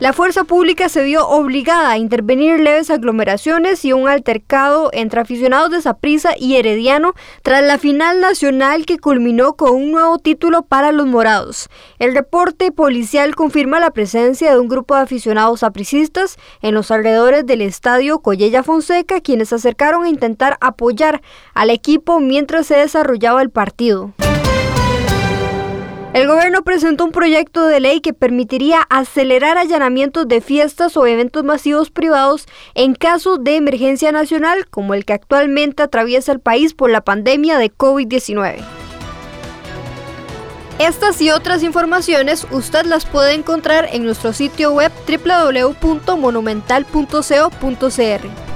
La fuerza pública se vio obligada a intervenir leves aglomeraciones y un altercado entre aficionados de Saprissa y Herediano tras la final nacional que culminó con un nuevo título para los morados. El reporte policial confirma la presencia de un grupo de aficionados sapricistas en los alrededores del estadio Collella Fonseca, quienes se acercaron a intentar apoyar al equipo mientras se desarrollaba el partido. El gobierno presentó un proyecto de ley que permitiría acelerar allanamientos de fiestas o eventos masivos privados en caso de emergencia nacional como el que actualmente atraviesa el país por la pandemia de COVID-19. Estas y otras informaciones usted las puede encontrar en nuestro sitio web www.monumental.co.cr.